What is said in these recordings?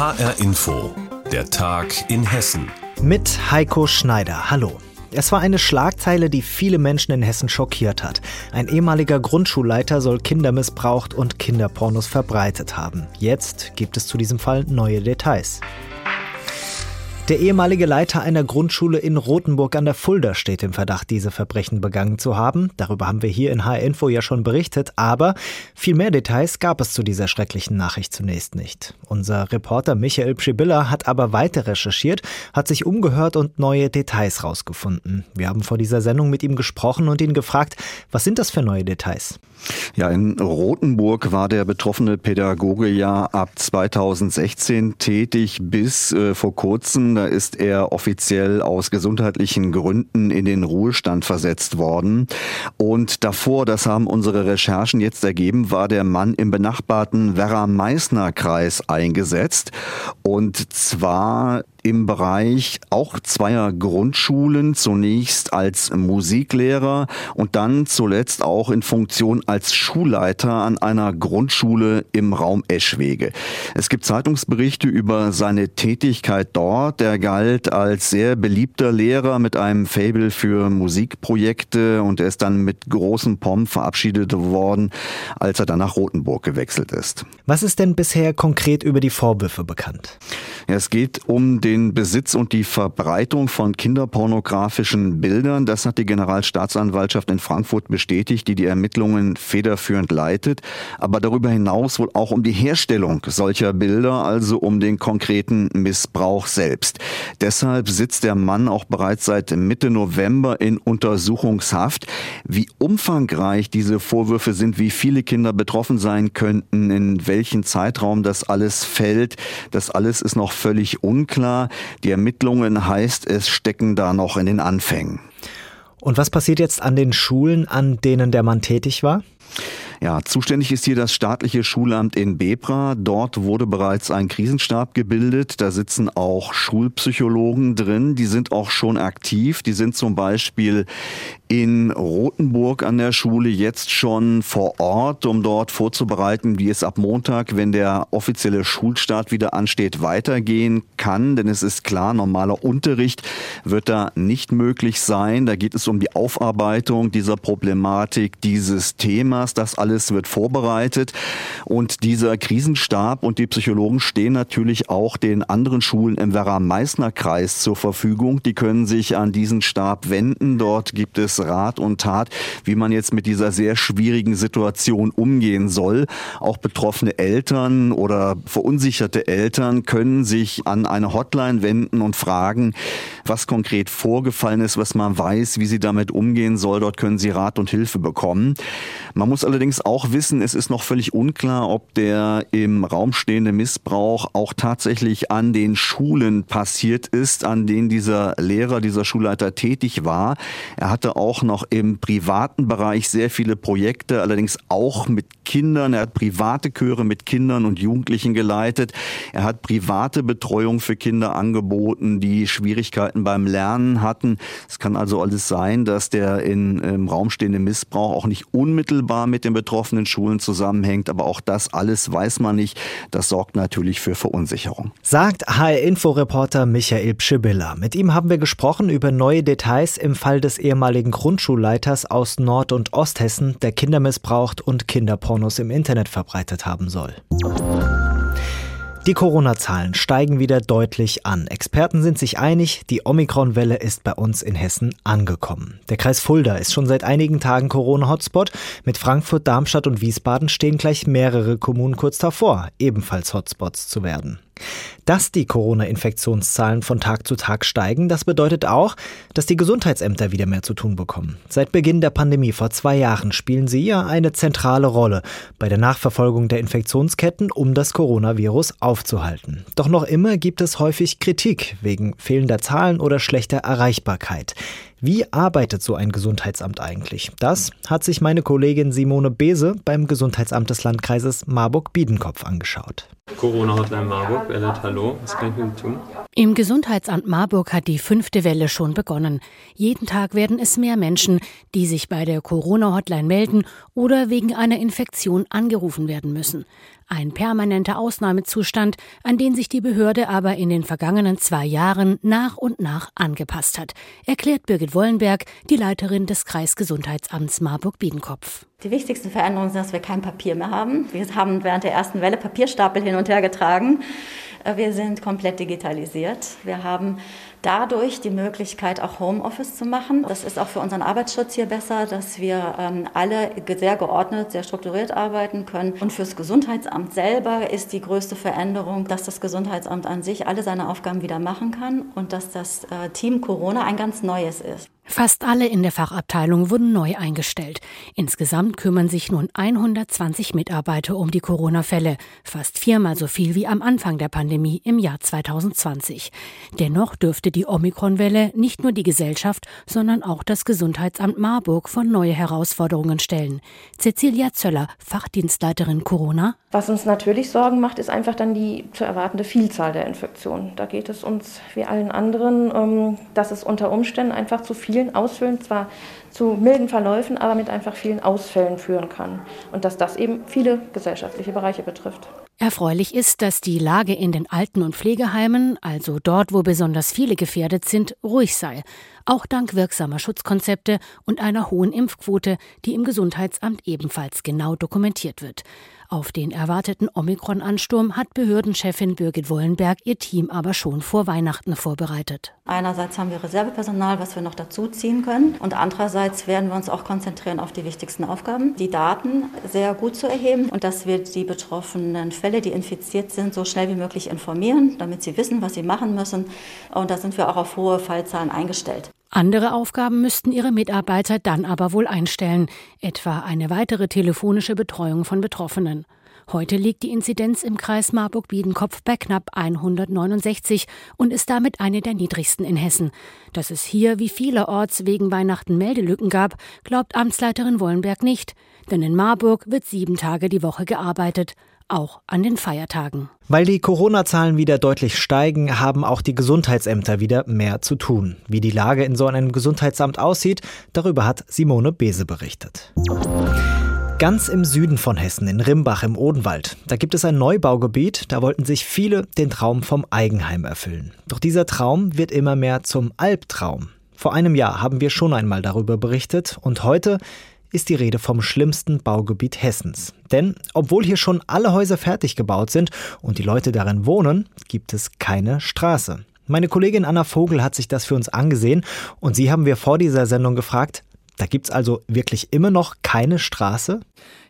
HR Info, der Tag in Hessen. Mit Heiko Schneider. Hallo. Es war eine Schlagzeile, die viele Menschen in Hessen schockiert hat. Ein ehemaliger Grundschulleiter soll Kinder missbraucht und Kinderpornos verbreitet haben. Jetzt gibt es zu diesem Fall neue Details. Der ehemalige Leiter einer Grundschule in Rothenburg an der Fulda steht im Verdacht, diese Verbrechen begangen zu haben. Darüber haben wir hier in HR Info ja schon berichtet, aber viel mehr Details gab es zu dieser schrecklichen Nachricht zunächst nicht. Unser Reporter Michael Pschibilla hat aber weiter recherchiert, hat sich umgehört und neue Details rausgefunden. Wir haben vor dieser Sendung mit ihm gesprochen und ihn gefragt, was sind das für neue Details? Ja, in Rothenburg war der betroffene Pädagoge ja ab 2016 tätig bis äh, vor kurzem. Da ist er offiziell aus gesundheitlichen Gründen in den Ruhestand versetzt worden. Und davor, das haben unsere Recherchen jetzt ergeben, war der Mann im benachbarten Werra-Meißner-Kreis eingesetzt. Und zwar im Bereich auch zweier Grundschulen, zunächst als Musiklehrer und dann zuletzt auch in Funktion als Schulleiter an einer Grundschule im Raum Eschwege. Es gibt Zeitungsberichte über seine Tätigkeit dort. Er galt als sehr beliebter Lehrer mit einem Fable für Musikprojekte und er ist dann mit großem Pomp verabschiedet worden, als er dann nach Rothenburg gewechselt ist. Was ist denn bisher konkret über die Vorwürfe bekannt? Es geht um den den Besitz und die Verbreitung von kinderpornografischen Bildern. Das hat die Generalstaatsanwaltschaft in Frankfurt bestätigt, die die Ermittlungen federführend leitet. Aber darüber hinaus wohl auch um die Herstellung solcher Bilder, also um den konkreten Missbrauch selbst. Deshalb sitzt der Mann auch bereits seit Mitte November in Untersuchungshaft. Wie umfangreich diese Vorwürfe sind, wie viele Kinder betroffen sein könnten, in welchen Zeitraum das alles fällt, das alles ist noch völlig unklar. Die Ermittlungen heißt es stecken da noch in den Anfängen. Und was passiert jetzt an den Schulen, an denen der Mann tätig war? Ja, zuständig ist hier das staatliche Schulamt in Bebra. Dort wurde bereits ein Krisenstab gebildet. Da sitzen auch Schulpsychologen drin. Die sind auch schon aktiv. Die sind zum Beispiel in Rothenburg an der Schule jetzt schon vor Ort, um dort vorzubereiten, wie es ab Montag, wenn der offizielle Schulstart wieder ansteht, weitergehen kann. Denn es ist klar, normaler Unterricht wird da nicht möglich sein. Da geht es um die Aufarbeitung dieser Problematik, dieses Themas. Das alles wird vorbereitet. Und dieser Krisenstab und die Psychologen stehen natürlich auch den anderen Schulen im Werra-Meißner-Kreis zur Verfügung. Die können sich an diesen Stab wenden. Dort gibt es Rat und Tat, wie man jetzt mit dieser sehr schwierigen Situation umgehen soll. Auch betroffene Eltern oder verunsicherte Eltern können sich an eine Hotline wenden und fragen, was konkret vorgefallen ist, was man weiß, wie sie damit umgehen soll. Dort können sie Rat und Hilfe bekommen. Man muss allerdings auch wissen, es ist noch völlig unklar, ob der im Raum stehende Missbrauch auch tatsächlich an den Schulen passiert ist, an denen dieser Lehrer, dieser Schulleiter tätig war. Er hatte auch noch im privaten Bereich sehr viele Projekte, allerdings auch mit Kindern. Er hat private Chöre mit Kindern und Jugendlichen geleitet. Er hat private Betreuung für Kinder angeboten, die Schwierigkeiten beim Lernen hatten. Es kann also alles sein, dass der in, im Raum stehende Missbrauch auch nicht unmittelbar mit den betroffenen Schulen zusammenhängt, aber auch das alles weiß man nicht. Das sorgt natürlich für Verunsicherung. Sagt HR-Info-Reporter Michael Pschibilla. Mit ihm haben wir gesprochen über neue Details im Fall des ehemaligen Grundschulleiters aus Nord- und Osthessen, der Kinder missbraucht und Kinderpornos im Internet verbreitet haben soll. Die Corona-Zahlen steigen wieder deutlich an. Experten sind sich einig, die Omikron-Welle ist bei uns in Hessen angekommen. Der Kreis Fulda ist schon seit einigen Tagen Corona-Hotspot. Mit Frankfurt, Darmstadt und Wiesbaden stehen gleich mehrere Kommunen kurz davor, ebenfalls Hotspots zu werden. Dass die Corona-Infektionszahlen von Tag zu Tag steigen, das bedeutet auch, dass die Gesundheitsämter wieder mehr zu tun bekommen. Seit Beginn der Pandemie vor zwei Jahren spielen sie ja eine zentrale Rolle bei der Nachverfolgung der Infektionsketten, um das Coronavirus aufzuhalten. Doch noch immer gibt es häufig Kritik wegen fehlender Zahlen oder schlechter Erreichbarkeit. Wie arbeitet so ein Gesundheitsamt eigentlich? Das hat sich meine Kollegin Simone Bese beim Gesundheitsamt des Landkreises Marburg-Biedenkopf angeschaut. Corona-Hotline Marburg, Ellet, hallo, was kann ich Sie tun? Im Gesundheitsamt Marburg hat die fünfte Welle schon begonnen. Jeden Tag werden es mehr Menschen, die sich bei der Corona-Hotline melden oder wegen einer Infektion angerufen werden müssen. Ein permanenter Ausnahmezustand, an den sich die Behörde aber in den vergangenen zwei Jahren nach und nach angepasst hat, erklärt Birgit Wollenberg, die Leiterin des Kreisgesundheitsamts Marburg-Biedenkopf. Die wichtigste Veränderung ist, dass wir kein Papier mehr haben. Wir haben während der ersten Welle Papierstapel hin und her getragen. Äh, wir sind komplett digitalisiert. Wir haben dadurch die Möglichkeit, auch Homeoffice zu machen. Das ist auch für unseren Arbeitsschutz hier besser, dass wir ähm, alle sehr geordnet, sehr strukturiert arbeiten können. Und fürs Gesundheitsamt selber ist die größte Veränderung, dass das Gesundheitsamt an sich alle seine Aufgaben wieder machen kann und dass das äh, Team Corona ein ganz neues ist. Fast alle in der Fachabteilung wurden neu eingestellt. Insgesamt kümmern sich nun 120 Mitarbeiter um die Corona-Fälle, fast viermal so viel wie am Anfang der Pandemie im Jahr 2020. Dennoch dürfte die Omikron-Welle nicht nur die Gesellschaft, sondern auch das Gesundheitsamt Marburg vor neue Herausforderungen stellen. Cecilia Zöller, Fachdienstleiterin Corona. Was uns natürlich Sorgen macht, ist einfach dann die zu erwartende Vielzahl der Infektionen. Da geht es uns wie allen anderen, ähm, dass es unter Umständen einfach zu viel vielen Ausfällen, zwar zu milden Verläufen, aber mit einfach vielen Ausfällen führen kann. Und dass das eben viele gesellschaftliche Bereiche betrifft. Erfreulich ist, dass die Lage in den Alten- und Pflegeheimen, also dort, wo besonders viele gefährdet sind, ruhig sei. Auch dank wirksamer Schutzkonzepte und einer hohen Impfquote, die im Gesundheitsamt ebenfalls genau dokumentiert wird. Auf den erwarteten Omikron-Ansturm hat Behördenchefin Birgit Wollenberg ihr Team aber schon vor Weihnachten vorbereitet. Einerseits haben wir Reservepersonal, was wir noch dazu ziehen können. Und andererseits werden wir uns auch konzentrieren auf die wichtigsten Aufgaben, die Daten sehr gut zu erheben und dass wir die betroffenen Fälle, die infiziert sind, so schnell wie möglich informieren, damit sie wissen, was sie machen müssen. Und da sind wir auch auf hohe Fallzahlen eingestellt. Andere Aufgaben müssten ihre Mitarbeiter dann aber wohl einstellen, etwa eine weitere telefonische Betreuung von Betroffenen. Heute liegt die Inzidenz im Kreis Marburg-Biedenkopf bei knapp 169 und ist damit eine der niedrigsten in Hessen. Dass es hier wie vielerorts wegen Weihnachten Meldelücken gab, glaubt Amtsleiterin Wollenberg nicht. Denn in Marburg wird sieben Tage die Woche gearbeitet auch an den Feiertagen. Weil die Corona-Zahlen wieder deutlich steigen, haben auch die Gesundheitsämter wieder mehr zu tun. Wie die Lage in so einem Gesundheitsamt aussieht, darüber hat Simone Bese berichtet. Ganz im Süden von Hessen, in Rimbach im Odenwald, da gibt es ein Neubaugebiet, da wollten sich viele den Traum vom Eigenheim erfüllen. Doch dieser Traum wird immer mehr zum Albtraum. Vor einem Jahr haben wir schon einmal darüber berichtet und heute ist die Rede vom schlimmsten Baugebiet Hessens. Denn obwohl hier schon alle Häuser fertig gebaut sind und die Leute darin wohnen, gibt es keine Straße. Meine Kollegin Anna Vogel hat sich das für uns angesehen und sie haben wir vor dieser Sendung gefragt, da gibt es also wirklich immer noch keine Straße?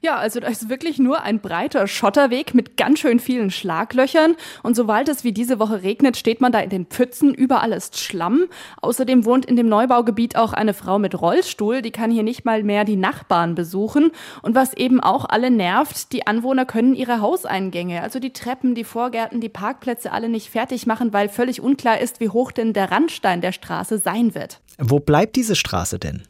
Ja, also da ist wirklich nur ein breiter Schotterweg mit ganz schön vielen Schlaglöchern. Und sobald es wie diese Woche regnet, steht man da in den Pfützen. Überall ist Schlamm. Außerdem wohnt in dem Neubaugebiet auch eine Frau mit Rollstuhl. Die kann hier nicht mal mehr die Nachbarn besuchen. Und was eben auch alle nervt, die Anwohner können ihre Hauseingänge, also die Treppen, die Vorgärten, die Parkplätze alle nicht fertig machen, weil völlig unklar ist, wie hoch denn der Randstein der Straße sein wird. Wo bleibt diese Straße denn?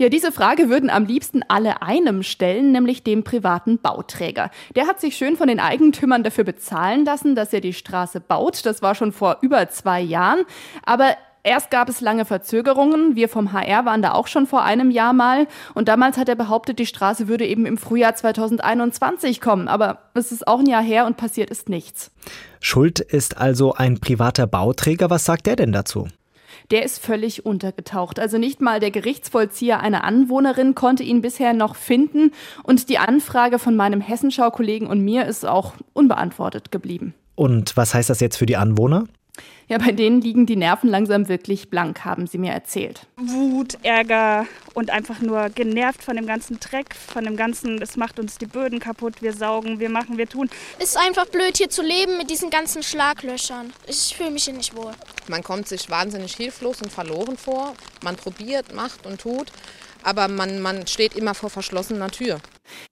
Ja, diese Frage würden am liebsten alle einem stellen, nämlich dem privaten Bauträger. Der hat sich schön von den Eigentümern dafür bezahlen lassen, dass er die Straße baut. Das war schon vor über zwei Jahren. Aber Erst gab es lange Verzögerungen. Wir vom HR waren da auch schon vor einem Jahr mal. Und damals hat er behauptet, die Straße würde eben im Frühjahr 2021 kommen. Aber es ist auch ein Jahr her und passiert ist nichts. Schuld ist also ein privater Bauträger. Was sagt der denn dazu? Der ist völlig untergetaucht. Also nicht mal der Gerichtsvollzieher einer Anwohnerin konnte ihn bisher noch finden und die Anfrage von meinem Hessenschau-Kollegen und mir ist auch unbeantwortet geblieben. Und was heißt das jetzt für die Anwohner? Ja, bei denen liegen die Nerven langsam wirklich blank, haben sie mir erzählt. Wut, Ärger und einfach nur genervt von dem ganzen Dreck, von dem ganzen, es macht uns die Böden kaputt, wir saugen, wir machen, wir tun. Es ist einfach blöd hier zu leben mit diesen ganzen Schlaglöchern. Ich fühle mich hier nicht wohl. Man kommt sich wahnsinnig hilflos und verloren vor. Man probiert, macht und tut, aber man, man steht immer vor verschlossener Tür.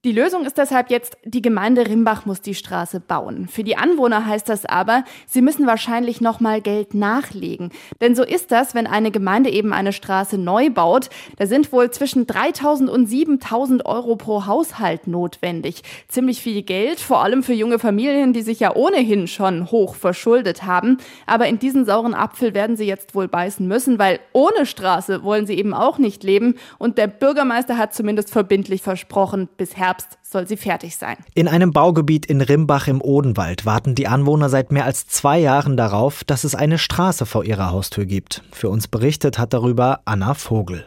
Die Lösung ist deshalb jetzt, die Gemeinde Rimbach muss die Straße bauen. Für die Anwohner heißt das aber, sie müssen wahrscheinlich nochmal Geld nachlegen. Denn so ist das, wenn eine Gemeinde eben eine Straße neu baut. Da sind wohl zwischen 3000 und 7000 Euro pro Haushalt notwendig. Ziemlich viel Geld, vor allem für junge Familien, die sich ja ohnehin schon hoch verschuldet haben. Aber in diesen sauren Apfel werden sie jetzt wohl beißen müssen, weil ohne Straße wollen sie eben auch nicht leben. Und der Bürgermeister hat zumindest verbindlich versprochen, bis Herbst soll sie fertig sein. In einem Baugebiet in Rimbach im Odenwald warten die Anwohner seit mehr als zwei Jahren darauf, dass es eine Straße vor ihrer Haustür gibt. Für uns berichtet hat darüber Anna Vogel.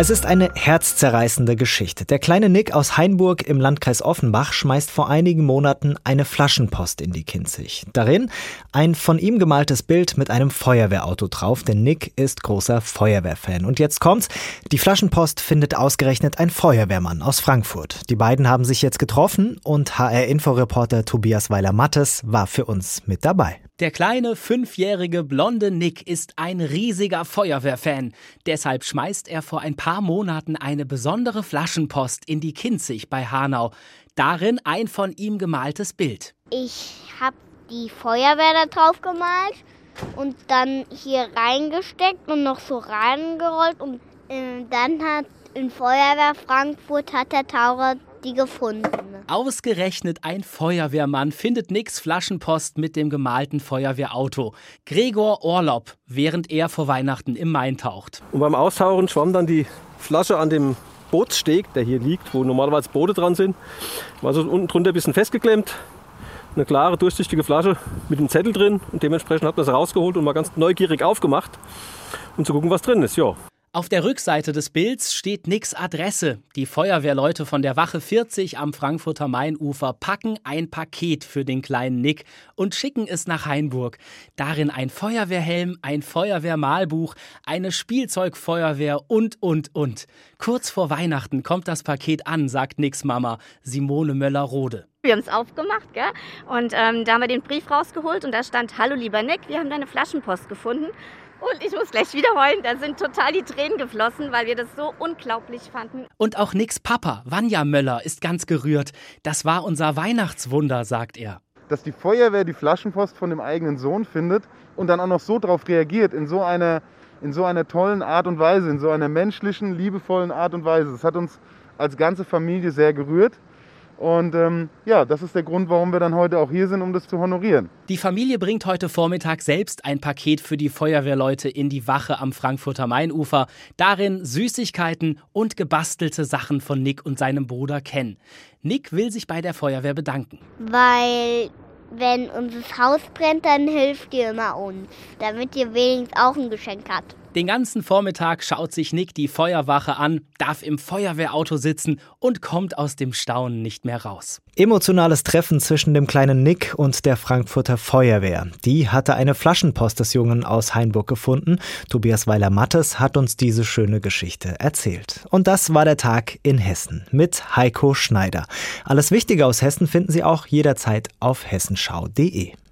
Es ist eine herzzerreißende Geschichte. Der kleine Nick aus Hainburg im Landkreis Offenbach schmeißt vor einigen Monaten eine Flaschenpost in die Kinzig. Darin ein von ihm gemaltes Bild mit einem Feuerwehrauto drauf, denn Nick ist großer Feuerwehrfan. Und jetzt kommt's. Die Flaschenpost findet ausgerechnet ein Feuerwehrmann aus Frankfurt. Die beiden haben sich jetzt getroffen und HR-Inforeporter Tobias Weiler-Mattes war für uns mit dabei. Der kleine fünfjährige blonde Nick ist ein riesiger Feuerwehrfan. Deshalb schmeißt er vor ein paar Monaten eine besondere Flaschenpost in die Kinzig bei Hanau. Darin ein von ihm gemaltes Bild. Ich habe die Feuerwehr da drauf gemalt und dann hier reingesteckt und noch so reingerollt und äh, dann hat in Feuerwehr Frankfurt hat der Taucher die gefunden. Ausgerechnet ein Feuerwehrmann findet Nicks Flaschenpost mit dem gemalten Feuerwehrauto. Gregor Orlob, während er vor Weihnachten im Main taucht. Und beim Austauchen schwamm dann die Flasche an dem Bootssteg, der hier liegt, wo normalerweise Boote dran sind. War so unten drunter ein bisschen festgeklemmt. Eine klare, durchsichtige Flasche mit einem Zettel drin. Und dementsprechend hat man sie rausgeholt und mal ganz neugierig aufgemacht, um zu gucken, was drin ist. Ja. Auf der Rückseite des Bilds steht Nicks Adresse. Die Feuerwehrleute von der Wache 40 am Frankfurter Mainufer packen ein Paket für den kleinen Nick und schicken es nach Hainburg. Darin ein Feuerwehrhelm, ein Feuerwehrmalbuch, eine Spielzeugfeuerwehr und, und, und. Kurz vor Weihnachten kommt das Paket an, sagt Nicks Mama, Simone Möller-Rode. Wir haben es aufgemacht, gell? Und ähm, da haben wir den Brief rausgeholt und da stand: Hallo lieber Nick, wir haben deine Flaschenpost gefunden. Und ich muss gleich wieder heulen. Da sind total die Tränen geflossen, weil wir das so unglaublich fanden. Und auch Nicks Papa, Vanja Möller, ist ganz gerührt. Das war unser Weihnachtswunder, sagt er. Dass die Feuerwehr die Flaschenpost von dem eigenen Sohn findet und dann auch noch so darauf reagiert, in so einer in so einer tollen Art und Weise, in so einer menschlichen, liebevollen Art und Weise. Das hat uns als ganze Familie sehr gerührt. Und ähm, ja, das ist der Grund, warum wir dann heute auch hier sind, um das zu honorieren. Die Familie bringt heute Vormittag selbst ein Paket für die Feuerwehrleute in die Wache am Frankfurter Mainufer. Darin Süßigkeiten und gebastelte Sachen von Nick und seinem Bruder Ken. Nick will sich bei der Feuerwehr bedanken. Weil wenn unser Haus brennt, dann hilft ihr immer uns, damit ihr wenigstens auch ein Geschenk habt. Den ganzen Vormittag schaut sich Nick die Feuerwache an, darf im Feuerwehrauto sitzen und kommt aus dem Staunen nicht mehr raus. Emotionales Treffen zwischen dem kleinen Nick und der Frankfurter Feuerwehr. Die hatte eine Flaschenpost des Jungen aus Hainburg gefunden. Tobias Weiler-Mattes hat uns diese schöne Geschichte erzählt. Und das war der Tag in Hessen mit Heiko Schneider. Alles Wichtige aus Hessen finden Sie auch jederzeit auf hessenschau.de.